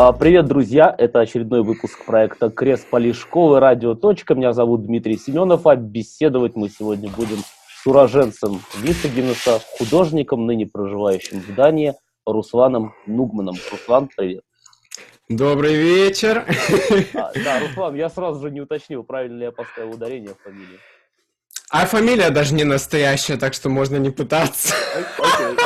А, привет, друзья! Это очередной выпуск проекта Крест Полишковый Радио. Точка. Меня зовут Дмитрий Семенов, а беседовать мы сегодня будем с уроженцем Висагинеса, художником, ныне проживающим в Дании, Русланом Нугманом. Руслан, привет! Добрый вечер! А, да, Руслан, я сразу же не уточнил, правильно ли я поставил ударение в фамилии. А фамилия даже не настоящая, так что можно не пытаться. Окей.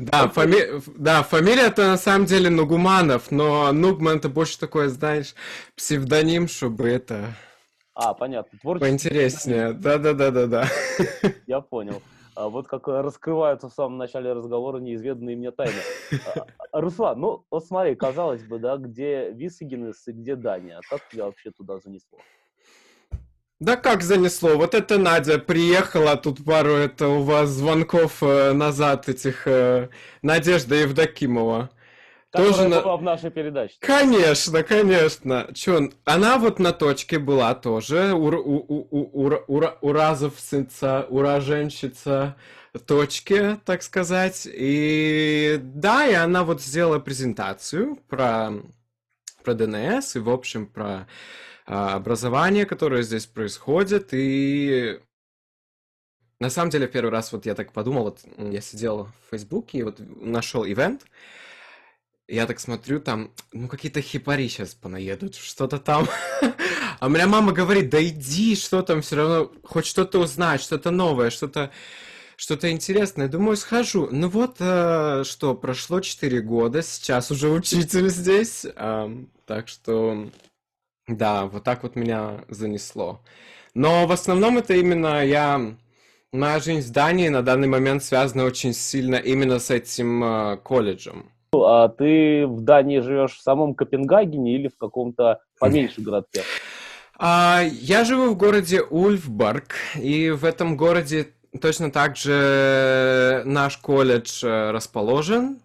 Да, фами... да, фамилия это на самом деле Нугуманов, но Нугман это больше такое, знаешь, псевдоним, чтобы это А, понятно. Творчество. поинтереснее. Да-да-да-да-да. Я понял. А вот как раскрываются в самом начале разговора неизведанные мне тайны. А, а, Руслан, ну вот смотри, казалось бы, да, где Висагинес и где Дания. А как тебя вообще туда занесло? Да как занесло? Вот это Надя приехала, тут пару это у вас звонков э, назад этих э, Надежда Евдокимова. Которая Тоже на- была в нашей передаче. Конечно, конечно. Чё, она вот на точке была тоже, ур, у, у, у, ура- ура- уразовщица, уроженщица точки, так сказать. И да, и она вот сделала презентацию про, про ДНС и, в общем, про образование, которое здесь происходит. И на самом деле, первый раз вот я так подумал, вот я сидел в Фейсбуке и вот нашел ивент, я так смотрю, там, ну, какие-то хипари сейчас понаедут, что-то там. А у меня мама говорит, да иди, что там, все равно, хоть что-то узнать, что-то новое, что-то что-то интересное. Думаю, схожу. Ну вот, э, что, прошло 4 года, сейчас уже учитель здесь. ам, так что, да, вот так вот меня занесло. Но в основном это именно я... Моя жизнь в Дании на данный момент связана очень сильно именно с этим э, колледжем. А ты в Дании живешь в самом Копенгагене или в каком-то поменьше городке? А, я живу в городе Ульфборг, и в этом городе точно так же наш колледж э, расположен,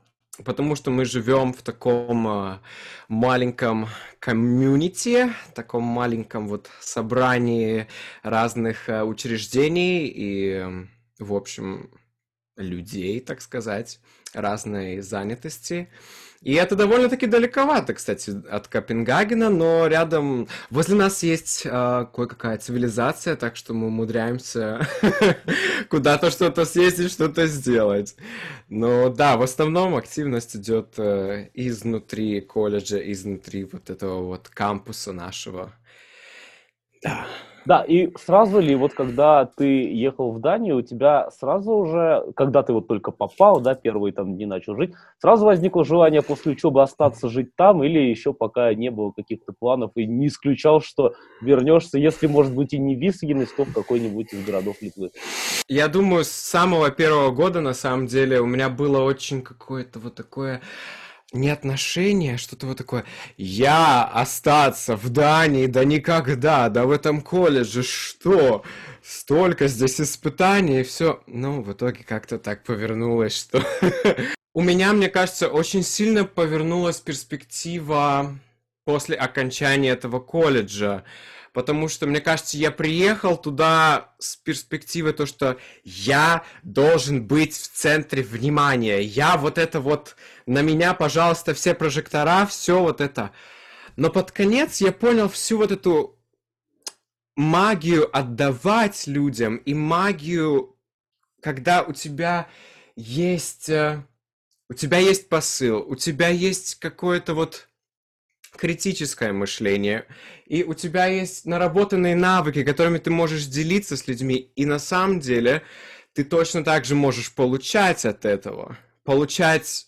потому что мы живем в таком э, маленьком комьюнити, таком маленьком вот собрании разных э, учреждений и, в общем, людей, так сказать, разной занятости. И это довольно-таки далековато, кстати, от Копенгагена, но рядом, возле нас есть э, кое-какая цивилизация, так что мы умудряемся куда-то что-то съездить, что-то сделать. Но да, в основном активность идет э, изнутри колледжа, изнутри вот этого вот кампуса нашего. Да. Да, и сразу ли, вот когда ты ехал в Данию, у тебя сразу уже, когда ты вот только попал, да, первый там не начал жить, сразу возникло желание после учебы остаться жить там, или еще пока не было каких-то планов, и не исключал, что вернешься, если, может быть, и не в Висагинес, то в какой-нибудь из городов Литвы. Я думаю, с самого первого года, на самом деле, у меня было очень какое-то вот такое не отношение, что-то вот такое. Я остаться в Дании, да никогда, да в этом колледже, что? Столько здесь испытаний и все. Ну, в итоге как-то так повернулось, что... У меня, мне кажется, очень сильно повернулась перспектива после окончания этого колледжа. Потому что, мне кажется, я приехал туда с перспективой то, что я должен быть в центре внимания. Я вот это вот, на меня, пожалуйста, все прожектора, все вот это. Но под конец я понял всю вот эту магию отдавать людям и магию, когда у тебя есть, э, у тебя есть посыл, у тебя есть какое-то вот критическое мышление, и у тебя есть наработанные навыки, которыми ты можешь делиться с людьми, и на самом деле ты точно так же можешь получать от этого, получать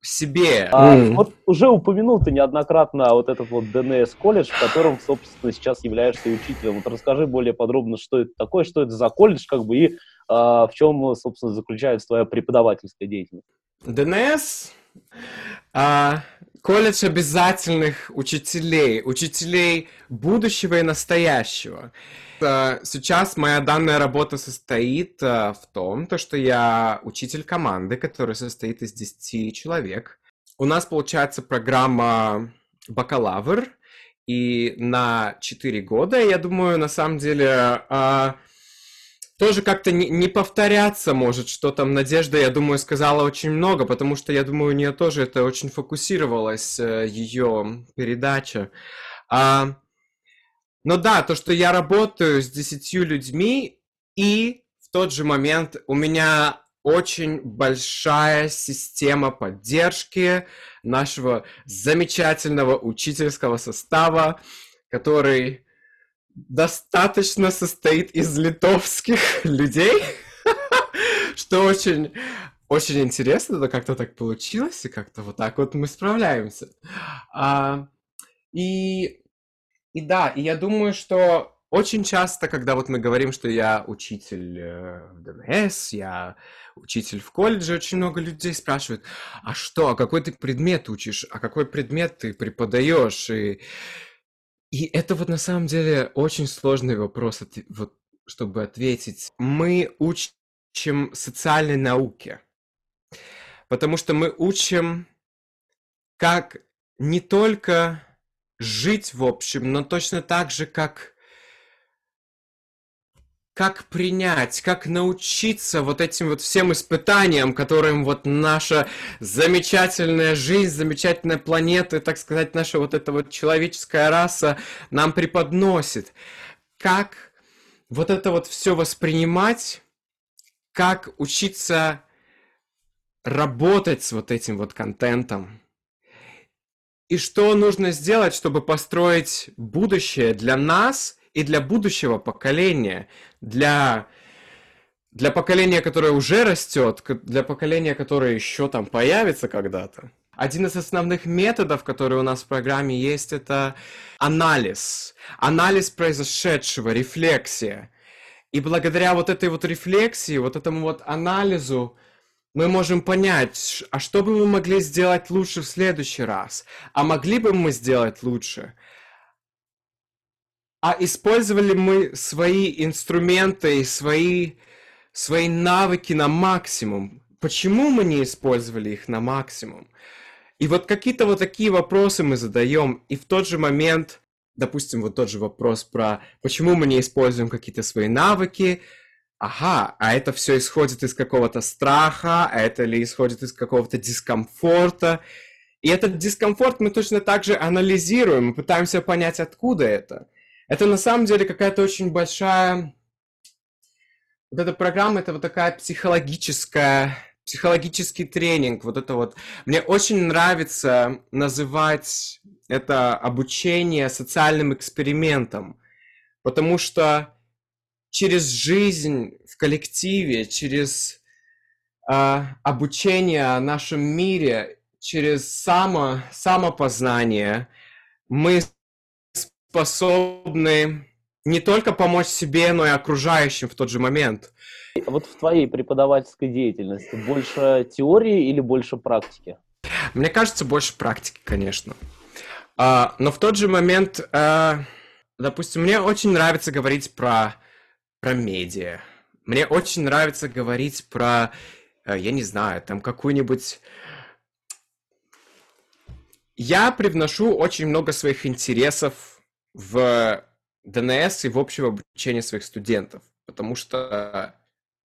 себе. А, М. вот уже упомянул ты неоднократно вот этот вот ДНС колледж, в котором, собственно, сейчас являешься учителем. Вот расскажи более подробно, что это такое, что это за колледж, как бы, и а, в чем, собственно, заключается твоя преподавательская деятельность. ДНС, а, колледж обязательных учителей, учителей будущего и настоящего. А, Сейчас моя данная работа состоит а, в том, то, что я учитель команды, которая состоит из 10 человек. У нас получается программа бакалавр, и на 4 года, я думаю, на самом деле, а, тоже как-то не, не повторяться может, что там Надежда, я думаю, сказала очень много, потому что, я думаю, у нее тоже это очень фокусировалась, э, ее передача. А, но да, то, что я работаю с десятью людьми, и в тот же момент у меня очень большая система поддержки нашего замечательного учительского состава, который достаточно состоит из литовских людей, что очень, очень интересно, да как-то так получилось, и как-то вот так вот мы справляемся. А, и, и да, и я думаю, что очень часто, когда вот мы говорим, что я учитель э, в ДМС, я учитель в колледже, очень много людей спрашивают, а что, а какой ты предмет учишь, а какой предмет ты преподаешь, и и это вот на самом деле очень сложный вопрос, вот, чтобы ответить. Мы учим социальной науке, потому что мы учим, как не только жить в общем, но точно так же, как как принять, как научиться вот этим вот всем испытаниям, которым вот наша замечательная жизнь, замечательная планета, так сказать, наша вот эта вот человеческая раса нам преподносит. Как вот это вот все воспринимать, как учиться работать с вот этим вот контентом. И что нужно сделать, чтобы построить будущее для нас и для будущего поколения, для, для поколения, которое уже растет, для поколения, которое еще там появится когда-то. Один из основных методов, который у нас в программе есть, это анализ. Анализ произошедшего, рефлексия. И благодаря вот этой вот рефлексии, вот этому вот анализу, мы можем понять, а что бы мы могли сделать лучше в следующий раз? А могли бы мы сделать лучше? А использовали мы свои инструменты и свои, свои навыки на максимум. Почему мы не использовали их на максимум? И вот какие-то вот такие вопросы мы задаем, и в тот же момент, допустим, вот тот же вопрос про почему мы не используем какие-то свои навыки, ага, а это все исходит из какого-то страха, а это ли исходит из какого-то дискомфорта, и этот дискомфорт мы точно так же анализируем, мы пытаемся понять, откуда это. Это на самом деле какая-то очень большая... Вот эта программа, это вот такая психологическая, психологический тренинг. Вот это вот. Мне очень нравится называть это обучение социальным экспериментом, потому что через жизнь в коллективе, через э, обучение в нашем мире, через само, самопознание мы способны не только помочь себе, но и окружающим в тот же момент. Вот в твоей преподавательской деятельности больше теории или больше практики? Мне кажется, больше практики, конечно. А, но в тот же момент, а, допустим, мне очень нравится говорить про, про медиа. Мне очень нравится говорить про, а, я не знаю, там какую-нибудь... Я привношу очень много своих интересов в ДНС и в общем обучении своих студентов, потому что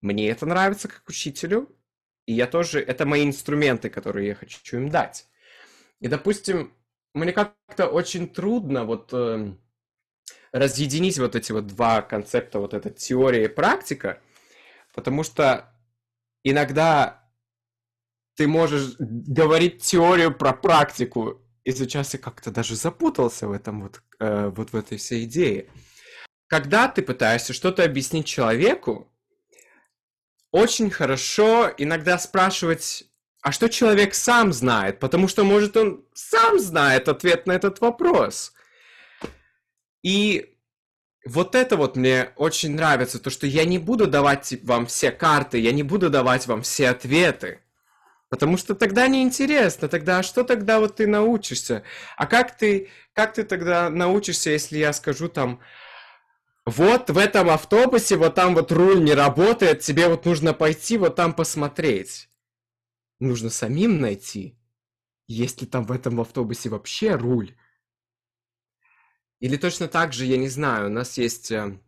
мне это нравится как учителю, и я тоже, это мои инструменты, которые я хочу им дать. И, допустим, мне как-то очень трудно вот э, разъединить вот эти вот два концепта, вот эта теория и практика, потому что иногда ты можешь говорить теорию про практику, и сейчас я как-то даже запутался в этом вот, э, вот в этой всей идее. Когда ты пытаешься что-то объяснить человеку, очень хорошо иногда спрашивать, а что человек сам знает, потому что, может, он сам знает ответ на этот вопрос. И вот это вот мне очень нравится, то, что я не буду давать вам все карты, я не буду давать вам все ответы. Потому что тогда неинтересно. Тогда а что тогда вот ты научишься? А как ты, как ты тогда научишься, если я скажу там, вот в этом автобусе, вот там вот руль не работает, тебе вот нужно пойти вот там посмотреть. Нужно самим найти, есть ли там в этом автобусе вообще руль. Или точно так же, я не знаю, у нас есть э,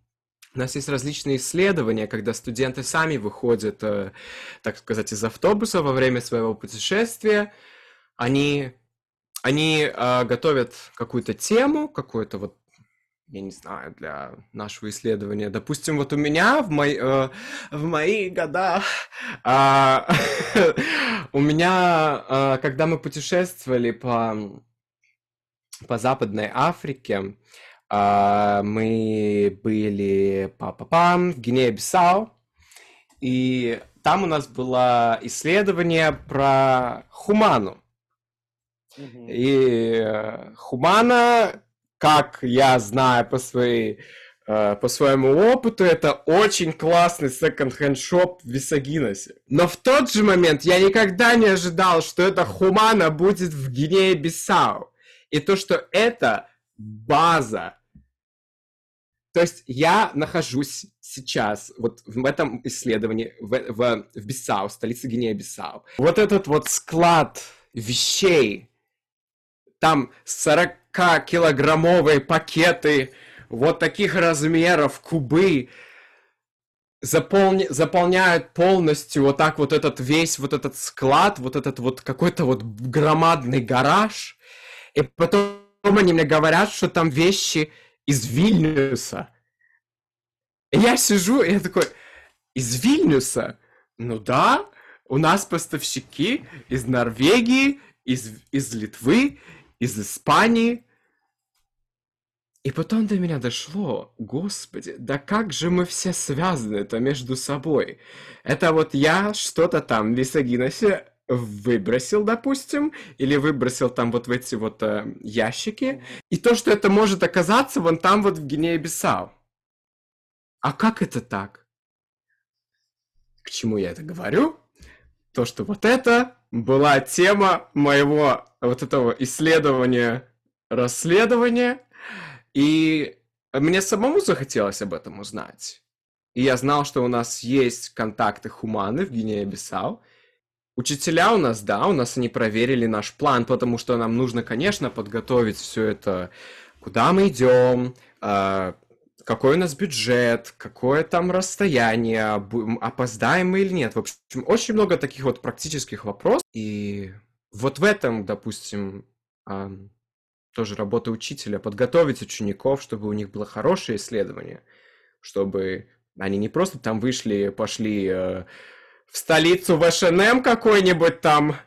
У нас есть различные исследования, когда студенты сами выходят, э, так сказать, из автобуса во время своего путешествия. Они, они э, готовят какую-то тему, какую-то вот я не знаю, для нашего исследования. Допустим, вот у меня в, мои, э, в мои года, э, у меня, когда мы путешествовали по, по Западной Африке, мы были па -па -пам, в Гинея-Бисау, и там у нас было исследование про хуману. И э, хумана как я знаю по своей э, по своему опыту, это очень классный секонд-хенд шоп в Висагиносе. Но в тот же момент я никогда не ожидал, что эта Хумана будет в Гинее-Бисау. И то, что это база. То есть я нахожусь сейчас вот в этом исследовании в, в, в Бисау, столице Гинея-Бисау. Вот этот вот склад вещей, там 40 килограммовые пакеты вот таких размеров, кубы, заполни, заполняют полностью вот так вот этот весь вот этот склад, вот этот вот какой-то вот громадный гараж. И потом они мне говорят, что там вещи из Вильнюса. И я сижу, и я такой, из Вильнюса? Ну да, у нас поставщики из Норвегии, из, из Литвы, из Испании. И потом до меня дошло, господи, да как же мы все связаны это между собой. Это вот я что-то там в Лисагиносе выбросил, допустим, или выбросил там вот в эти вот э, ящики, и то, что это может оказаться вон там вот в Гинее-Бисау. А как это так? К чему я это говорю? То, что вот это была тема моего вот этого исследования, расследования, и мне самому захотелось об этом узнать. И я знал, что у нас есть контакты Хуманы в Гинее-Бисау. Учителя у нас, да, у нас они проверили наш план, потому что нам нужно, конечно, подготовить все это, куда мы идем, а, какой у нас бюджет, какое там расстояние, опоздаем мы или нет. В общем, очень много таких вот практических вопросов. И вот в этом, допустим, тоже работа учителя, подготовить учеников, чтобы у них было хорошее исследование, чтобы они не просто там вышли, пошли э, в столицу в H&M какой-нибудь там,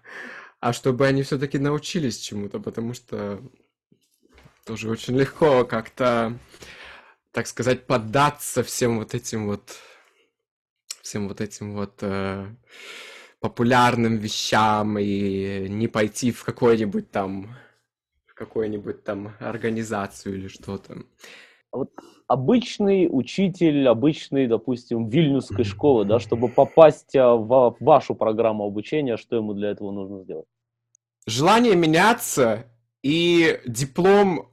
а чтобы они все-таки научились чему-то, потому что тоже очень легко как-то, так сказать, поддаться всем вот этим вот, всем вот этим вот э, популярным вещам и не пойти в какой-нибудь там какую-нибудь там организацию или что-то. Вот обычный учитель, обычный, допустим, вильнюсской школы, да, чтобы попасть а, в вашу программу обучения, что ему для этого нужно сделать? Желание меняться и диплом,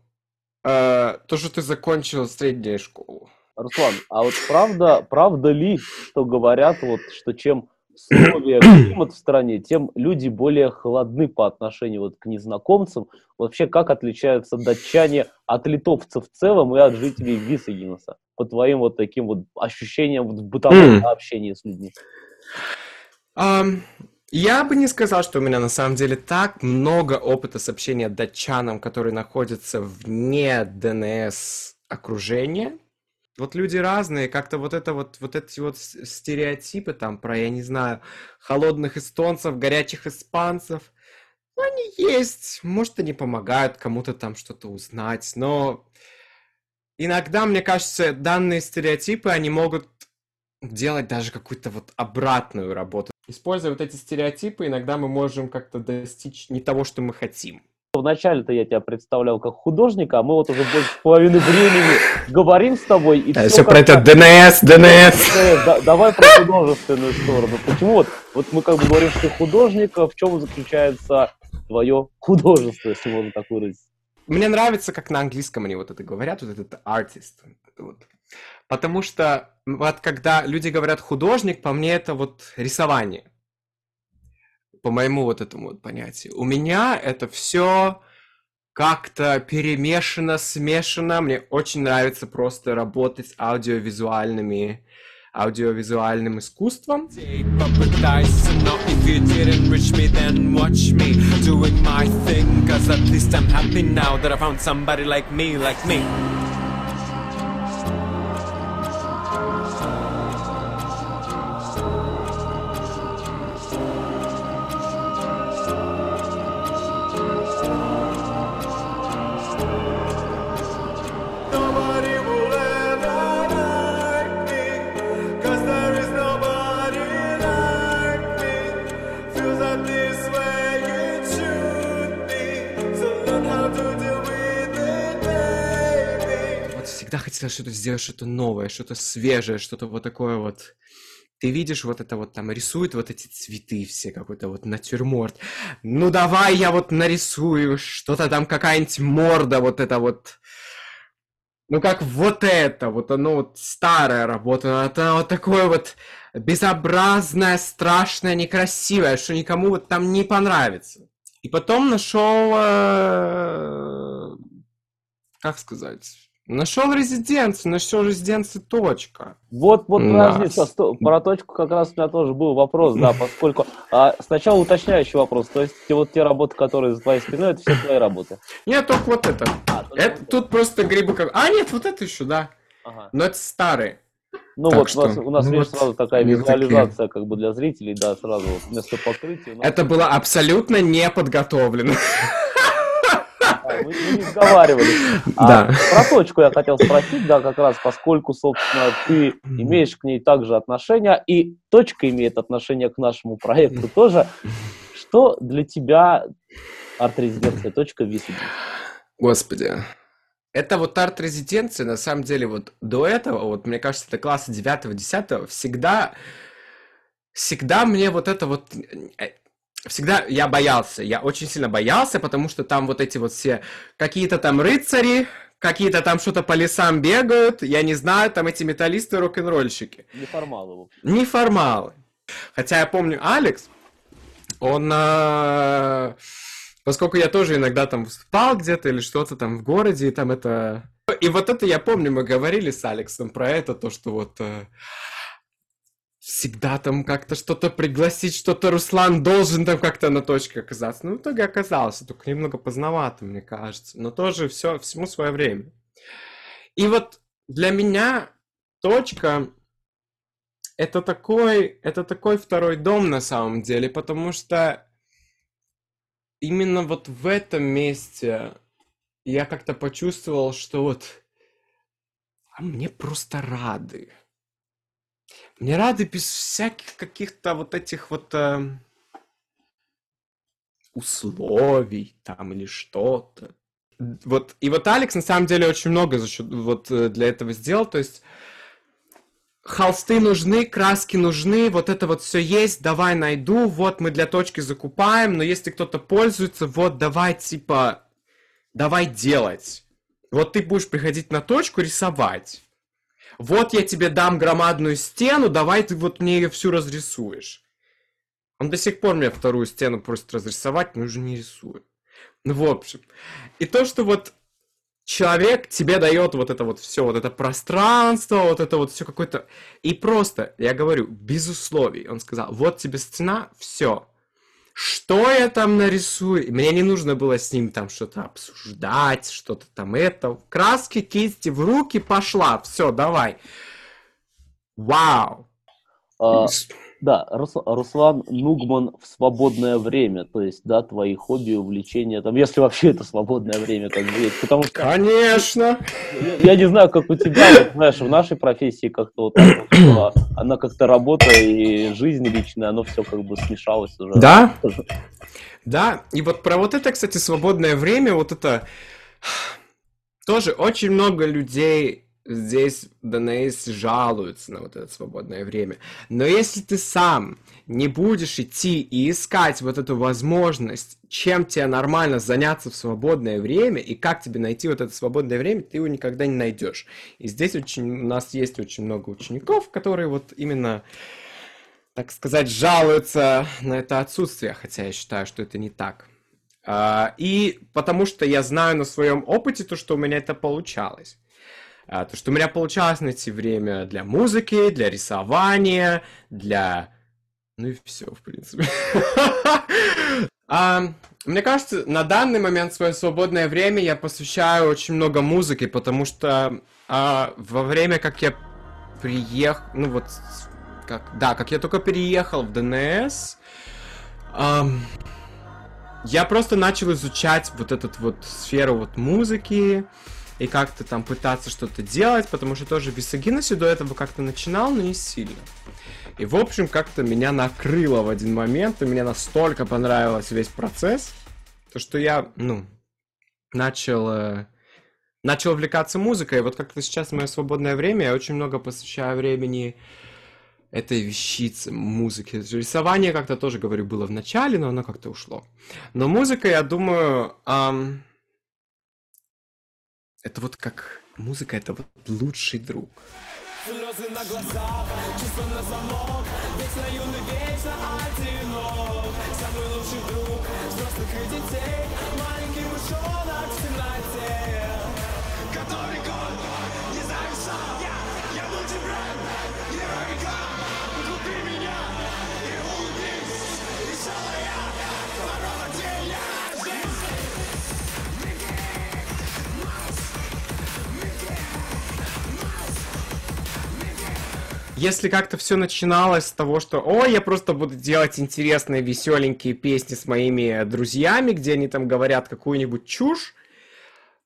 э, то, что ты закончил среднюю школу. Руслан, а вот правда, правда ли, что говорят, вот, что чем условия климат в стране, тем люди более холодны по отношению вот к незнакомцам. Вообще, как отличаются датчане от литовцев в целом и от жителей Висагинеса? По твоим вот таким вот ощущениям в бытовом mm. общении с людьми. Um, я бы не сказал, что у меня на самом деле так много опыта с общением датчанам, которые находятся вне ДНС окружения. Вот люди разные, как-то вот это вот, вот эти вот стереотипы там про, я не знаю, холодных эстонцев, горячих испанцев, ну, они есть, может, они помогают кому-то там что-то узнать, но иногда, мне кажется, данные стереотипы, они могут делать даже какую-то вот обратную работу. Используя вот эти стереотипы, иногда мы можем как-то достичь не того, что мы хотим. Вначале-то я тебя представлял как художника, а мы вот уже больше половины времени говорим с тобой. И все, все про это ДНС, ДНС. Да, давай про художественную сторону. Почему вот, вот мы как бы говорим, что ты художник, а в чем заключается твое художество, если можно так выразить? Мне нравится, как на английском они вот это говорят, вот этот артист. Вот. Потому что вот когда люди говорят художник, по мне это вот рисование по моему вот этому вот понятию. У меня это все как-то перемешано, смешано. Мне очень нравится просто работать с аудиовизуальными аудиовизуальным искусством. Nobody всегда что-то сделать, что-то новое, что-то свежее, что-то вот такое вот. Ты видишь вот это вот там рисуют вот эти цветы все, какой-то вот натюрморт. Ну давай я вот нарисую что-то там, какая-нибудь морда вот это вот. Ну как вот это, вот оно вот старая работа, это вот такое вот безобразное, страшное, некрасивое, что никому вот там не понравится. И потом нашел, э, как сказать, нашел резиденцию, нашел резиденцию точка. Вот, вот Да. разница, сто- про точку как раз у меня тоже был вопрос, да, поскольку а, сначала уточняющий вопрос, то есть те, вот те работы, которые за твоей спиной, это все твои работы. Нет, только вот это. А, только Это вот тут просто грибы как... А, нет, вот это еще, да. Ага. Но это старые. Ну Так вот что, у нас, у нас ну видишь, вот сразу такая они такие. визуализация как бы для зрителей, да, сразу вот вместо покрытия. нас- Это было абсолютно не подготовлено. Да, мы, мы не сговаривались. А Да. Про точку я хотел спросить, да, как раз, поскольку, собственно, ты имеешь к ней также отношение, и точка имеет отношение к нашему проекту тоже. Что для тебя арт-резиденция точка Висбаден? Господи. Это вот арт-резиденция, на самом деле, вот до этого, вот мне кажется, это класса 9-10, всегда, всегда мне вот это вот, э, всегда я боялся, я очень сильно боялся, потому что там вот эти вот все, какие-то там рыцари, какие-то там что-то по лесам бегают, я не знаю, там эти металлисты, рок-н-ролльщики. Неформалы, в общем. Неформалы. Хотя я помню, Алекс, он, э, поскольку я тоже иногда там выступал где-то или что-то там в городе, и там это... И вот это я помню, мы говорили с Алексом про это, то, что вот э, всегда там как-то что-то пригласить, что-то Руслан должен там как-то на точке оказаться. Ну, в итоге оказался, только немного поздновато, мне кажется. Но тоже все, всему свое время. И вот для меня точка это такой, это такой второй дом на самом деле, потому что именно вот в этом месте я как-то почувствовал, что вот а мне просто рады. Мне рады без всяких каких-то вот этих вот эм, условий там или что-то. Вот, и вот Алекс на самом деле очень много за счет, вот э, для этого сделал, то есть холсты нужны, краски нужны, вот это вот все есть, давай найду, вот мы для точки закупаем, но если кто-то пользуется, вот давай типа, давай делать. Вот ты будешь приходить на точку рисовать. Вот я тебе дам громадную стену, давай ты вот мне ее всю разрисуешь. Он до сих пор мне вторую стену просит разрисовать, но уже не рисую. Ну, в общем. И то, что вот человек тебе дает вот это вот все, вот это пространство, вот это вот все какое-то... И просто, я говорю, без условий. Он сказал, вот тебе стена, все. Что я там нарисую? Мне не нужно было с ним там что-то обсуждать, что-то там это. Краски, кисти в руки, пошла. Все, давай. Вау. А, да, Рус- Руслан Нугман в свободное время, то есть, да, твои хобби, увлечения, там, если вообще это свободное время как бы есть, потому что Конечно. я, я не знаю, как у тебя, вот, знаешь, в нашей профессии как-то вот так вот, что она как-то работа и жизнь личная, оно все как бы смешалось уже. Да, да, и вот про вот это, кстати, свободное время, вот это тоже очень много людей здесь в ДНС жалуются на вот это свободное время. Но если ты сам не будешь идти и искать вот эту возможность, чем тебе нормально заняться в свободное время и как тебе найти вот это свободное время, ты его никогда не найдешь. И здесь очень, у нас есть очень много учеников, которые вот именно так сказать, жалуются на это отсутствие, хотя я считаю, что это не так. А, и потому что я знаю на своем опыте то, что у меня это получалось. А, то, что у меня получалось найти время для музыки, для рисования, для... Ну и все, в принципе. Мне кажется, на данный момент свое свободное время я посвящаю очень много музыке, потому что а, во время, как я приехал, ну вот, как, да, как я только переехал в ДНС, я просто начал изучать вот эту вот сферу вот музыки и как-то там пытаться что-то делать, потому что тоже в Висагиносе до этого как-то начинал, но не сильно. И, в общем, как-то меня накрыло в один момент, и мне настолько понравился весь процесс, то что я, ну, начал, э, начал увлекаться музыкой. Вот как-то сейчас мое свободное время я очень много посвящаю времени этой вещице, музыке. Рисование как-то тоже, говорю, было в начале, но оно как-то ушло. Но музыка, я думаю, ам, это вот как... Музыка — это вот лучший друг. Слезы на глазах, чувства на замок. Вечно юный, вечно одинок Самый лучший друг взрослых и детей. Маленький мышонок Если как-то все начиналось с того, что «О, я просто буду делать интересные, веселенькие песни с моими друзьями, где они там говорят какую-нибудь чушь»,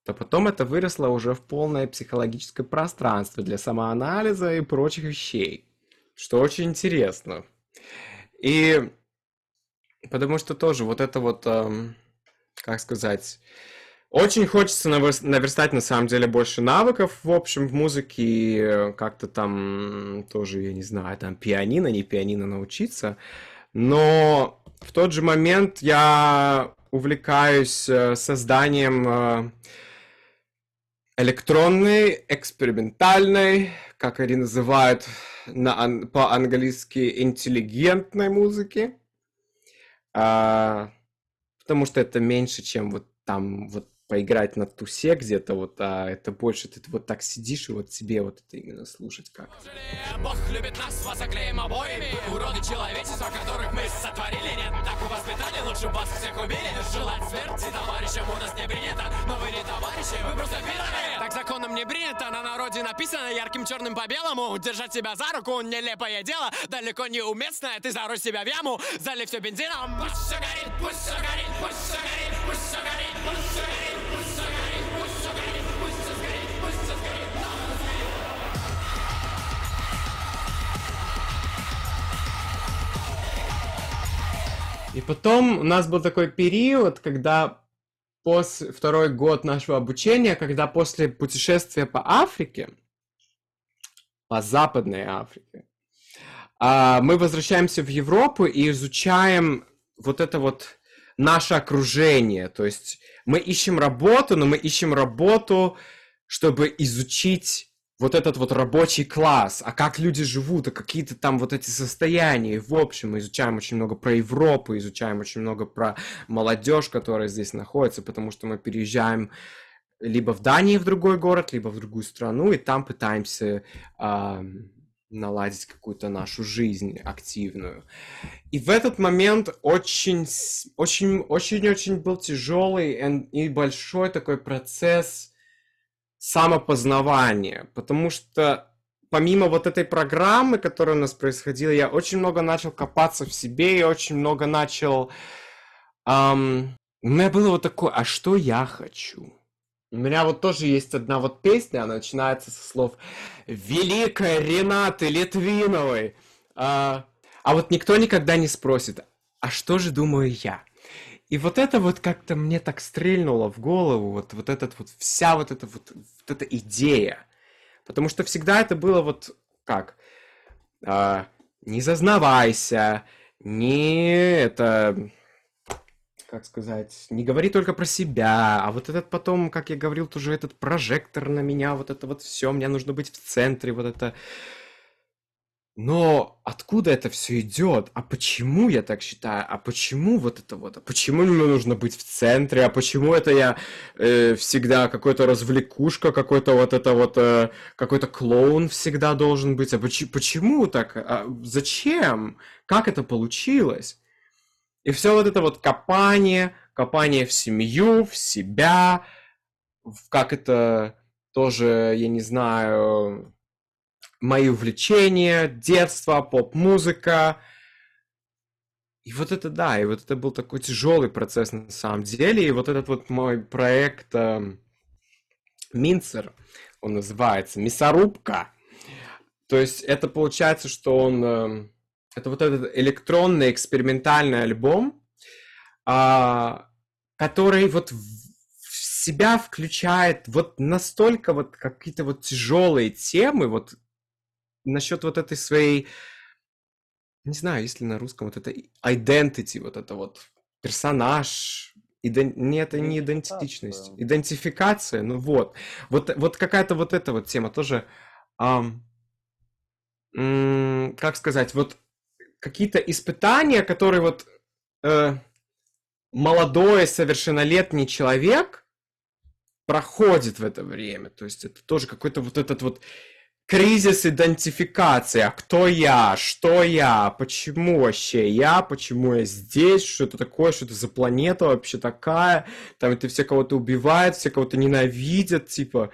то потом это выросло уже в полное психологическое пространство для самоанализа и прочих вещей, что очень интересно. И потому что тоже вот это вот, эм, как сказать, очень хочется навер- наверстать на самом деле больше навыков, в общем, в музыке, э, как-то там тоже, я не знаю, там пианино, не пианино научиться, но в тот же момент я увлекаюсь э, созданием э, электронной, экспериментальной, как они называют на ан- по-английски, интеллигентной музыки. А, потому что это меньше, чем вот там вот поиграть на тусе где-то вот, а это больше ты вот так сидишь и вот себе вот это именно слушать как. Бог любит нас, вас заклеим обоими. Уроды человечества, которых мы сотворили Нет такого воспитания, лучше вас всех убили Желать смерти. Товарищам у нас не принято Но вы не товарищи, вы просто пидоры. Так законом не принято, на народе написано Ярким черным по белому. Держать себя за руку, нелепое дело Далеко не ты зарой себя в яму Залив все бензином. Пусть все горит, пусть все горит, И потом у нас был такой период, когда после второй год нашего обучения, когда после путешествия по Африке, по Западной Африке, а, мы возвращаемся в Европу и изучаем вот это вот наше окружение. То есть мы ищем работу, но мы ищем работу, чтобы изучить вот этот вот рабочий класс, а как люди живут, а какие-то там вот эти состояния. И в общем, мы изучаем очень много про Европу, изучаем очень много про молодежь, которая здесь находится, потому что мы переезжаем либо в Дании в другой город, либо в другую страну, и там пытаемся ам, наладить какую-то нашу жизнь активную. И в этот момент очень, очень, очень, очень был тяжелый и большой такой процесс самопознавания, потому что помимо вот этой программы, которая у нас происходила, я очень много начал копаться в себе и очень много начал... ам, у меня было вот такое, а что я хочу? У меня вот тоже есть одна вот песня, она начинается со слов «Великой Ренаты Литвиновой». А, а вот никто никогда не спросит, а что же думаю я? И вот это вот как-то мне так стрельнуло в голову, вот, вот этот вот, вся вот эта вот, вот эта идея. Потому что всегда это было вот как? а, не зазнавайся, не это, как сказать, не говори только про себя, а вот этот потом, как я говорил, тоже этот прожектор на меня, вот это вот все, мне нужно быть в центре, вот это Но откуда это все идет? А почему я так считаю? А почему вот это вот? А почему мне нужно быть в центре? А почему это я э, всегда какой-то развлекушка, какой-то вот это вот э, какой-то клоун всегда должен быть? А поч- почему так? А зачем? Как это получилось? И все вот это вот копание, копание в семью, в себя, в как это тоже, я не знаю, мои увлечения, детство, поп-музыка. И вот это да, и вот это был такой тяжелый процесс на самом деле. И вот этот вот мой проект э, Минцер, он называется, Мясорубка. То есть это получается, что он... э, это вот этот электронный экспериментальный альбом, а, который вот себя включает вот настолько вот какие-то вот тяжелые темы, вот насчет вот этой своей, не знаю, есть ли на русском вот это identity, вот это вот персонаж, иден- не, это не идентичность, Идентификация. идентификация, ну вот, вот, вот какая-то вот эта вот тема тоже, ам, м, как сказать, вот какие-то испытания, которые вот э, молодой совершеннолетний человек проходит в это время, то есть это тоже какой-то вот этот вот кризис идентификации, а кто я, что я, почему вообще я, почему я здесь, что это такое, что это за планета вообще такая, там это все кого-то убивают, все кого-то ненавидят, типа,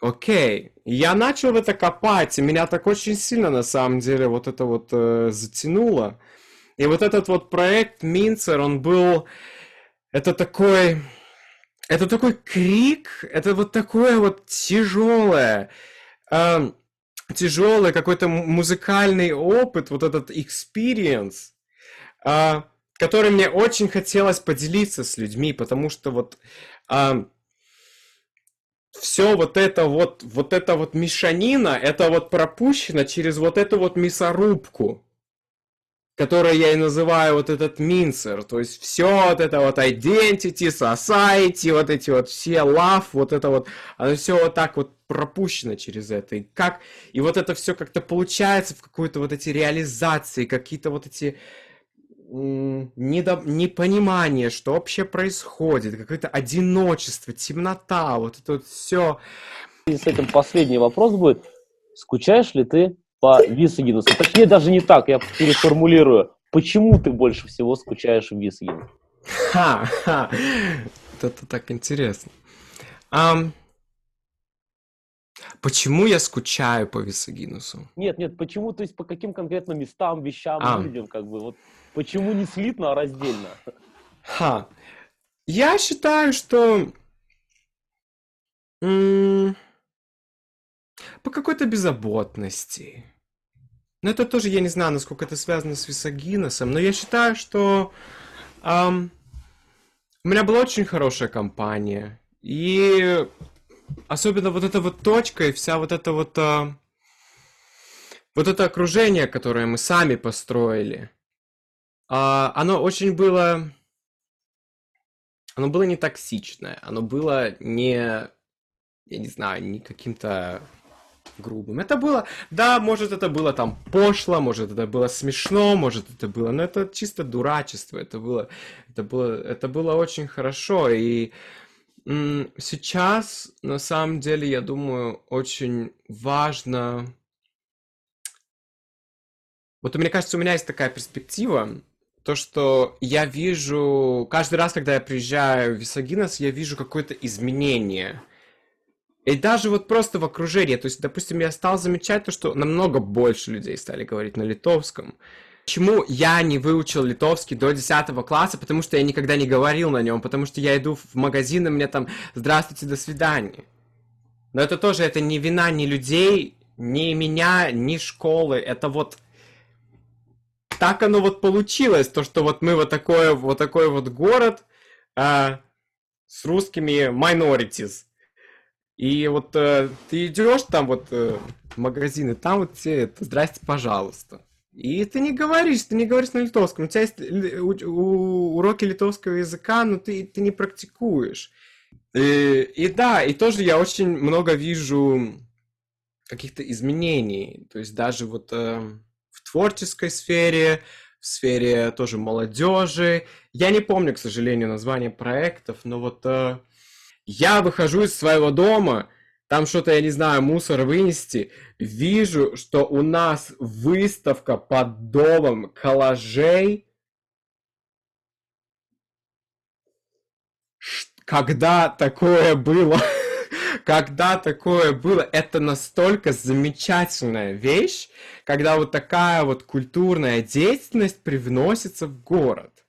окей, я начал в это копать, и меня так очень сильно на самом деле вот это вот э, затянуло, и вот этот вот проект Минцер, он был, это такой, это такой крик, это вот такое вот тяжелое, эм, тяжелый какой-то музыкальный опыт, вот этот experience, а, который мне очень хотелось поделиться с людьми, потому что вот все вот это вот, вот это вот мешанина, это вот пропущено через вот эту вот мясорубку, которую я и называю вот этот минцер, то есть все вот это вот identity, society, вот эти вот все love, вот это вот, оно все вот так вот пропущено через это, и как, и вот это все как-то получается в какой-то вот эти реализации, какие-то вот эти недо- непонимание, что вообще происходит, какое-то одиночество, темнота, вот это вот все. И с этим последний вопрос будет. Скучаешь ли ты по Висагинусу? Точнее, даже не так, я переформулирую. Почему ты больше всего скучаешь в Висагинусе? Ха, ха. Вот Это так интересно. Ам, почему я скучаю по Висагинусу? Нет, нет, почему, то есть по каким конкретно местам, вещам, А. людям, как бы, вот почему не слитно, а раздельно? Ха. Я считаю, что м, по какой-то беззаботности. Но это тоже, я не знаю, насколько это связано с Висагиносом, но я считаю, что ам, у меня была очень хорошая компания. И особенно вот эта вот точка и вся вот эта вот... а, вот это окружение, которое мы сами построили, а, оно очень было... Оно было не токсичное, оно было не... Я не знаю, не каким-то грубым. Это было... Да, может, это было там пошло, может, это было смешно, может, это было... Но это чисто дурачество, это было... Это было, это было очень хорошо, и сейчас, на самом деле, я думаю, очень важно... Вот мне кажется, у меня есть такая перспектива, то, что я вижу, каждый раз, когда я приезжаю в Висагинос, я вижу какое-то изменение. И даже вот просто в окружении, то есть, допустим, я стал замечать то, что намного больше людей стали говорить на литовском. Почему я не выучил литовский до 10 класса? Потому что я никогда не говорил на нем, потому что я иду в магазин, и мне там «Здравствуйте, до свидания». Но это тоже, это не вина ни людей, ни меня, ни школы. Это вот так оно вот получилось, то, что вот мы вот такой, вот такой вот город а, с русскими minorities. И вот э, ты идешь там вот э, в магазин, и там вот тебе это, здрасте, пожалуйста. И ты не говоришь, ты не говоришь на литовском. У тебя есть у- у- уроки литовского языка, но ты, ты не практикуешь. И, и да, и тоже я очень много вижу каких-то изменений. То есть даже вот э, в творческой сфере, в сфере тоже молодежи. Я не помню, к сожалению, название проектов, но вот э, я выхожу из своего дома, там что-то, я не знаю, мусор вынести, вижу, что у нас выставка под домом коллажей. Когда такое было? Когда такое было? Это настолько замечательная вещь, когда вот такая вот культурная деятельность привносится в город.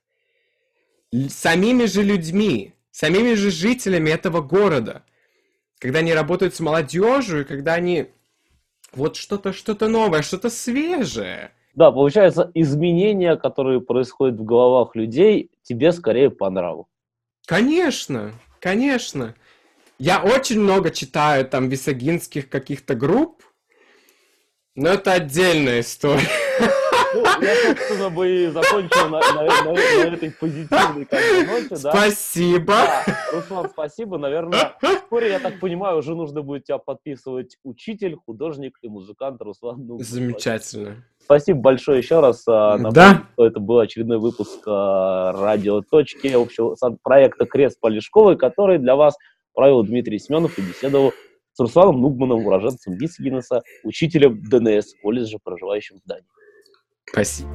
Самими же людьми, самими же жителями этого города. Когда они работают с молодежью, и когда они вот что-то, что-то новое, что-то свежее. Да, получается, изменения, которые происходят в головах людей, тебе скорее по нраву. Конечно, конечно. Я очень много читаю там висагинских каких-то групп, но это отдельная история. Ну, я, собственно, бы и закончил на, на- на- на этой позитивной как бы, ноте, да. Спасибо. Да, Руслан, спасибо. Наверное, вскоре, я так понимаю, уже нужно будет тебя подписывать учитель, художник и музыкант Руслан Нугман. Замечательно. Спасибо большое еще раз. а, напомню, Да. что Это был очередной выпуск а, радио «Точки» общего проекта «Крест Полешковой», который для вас провел Дмитрий Семенов и беседовал с Русланом Нугманом, уроженцем Висгинеса, учителем ДНС, колледжа, проживающим в Дании. Merci.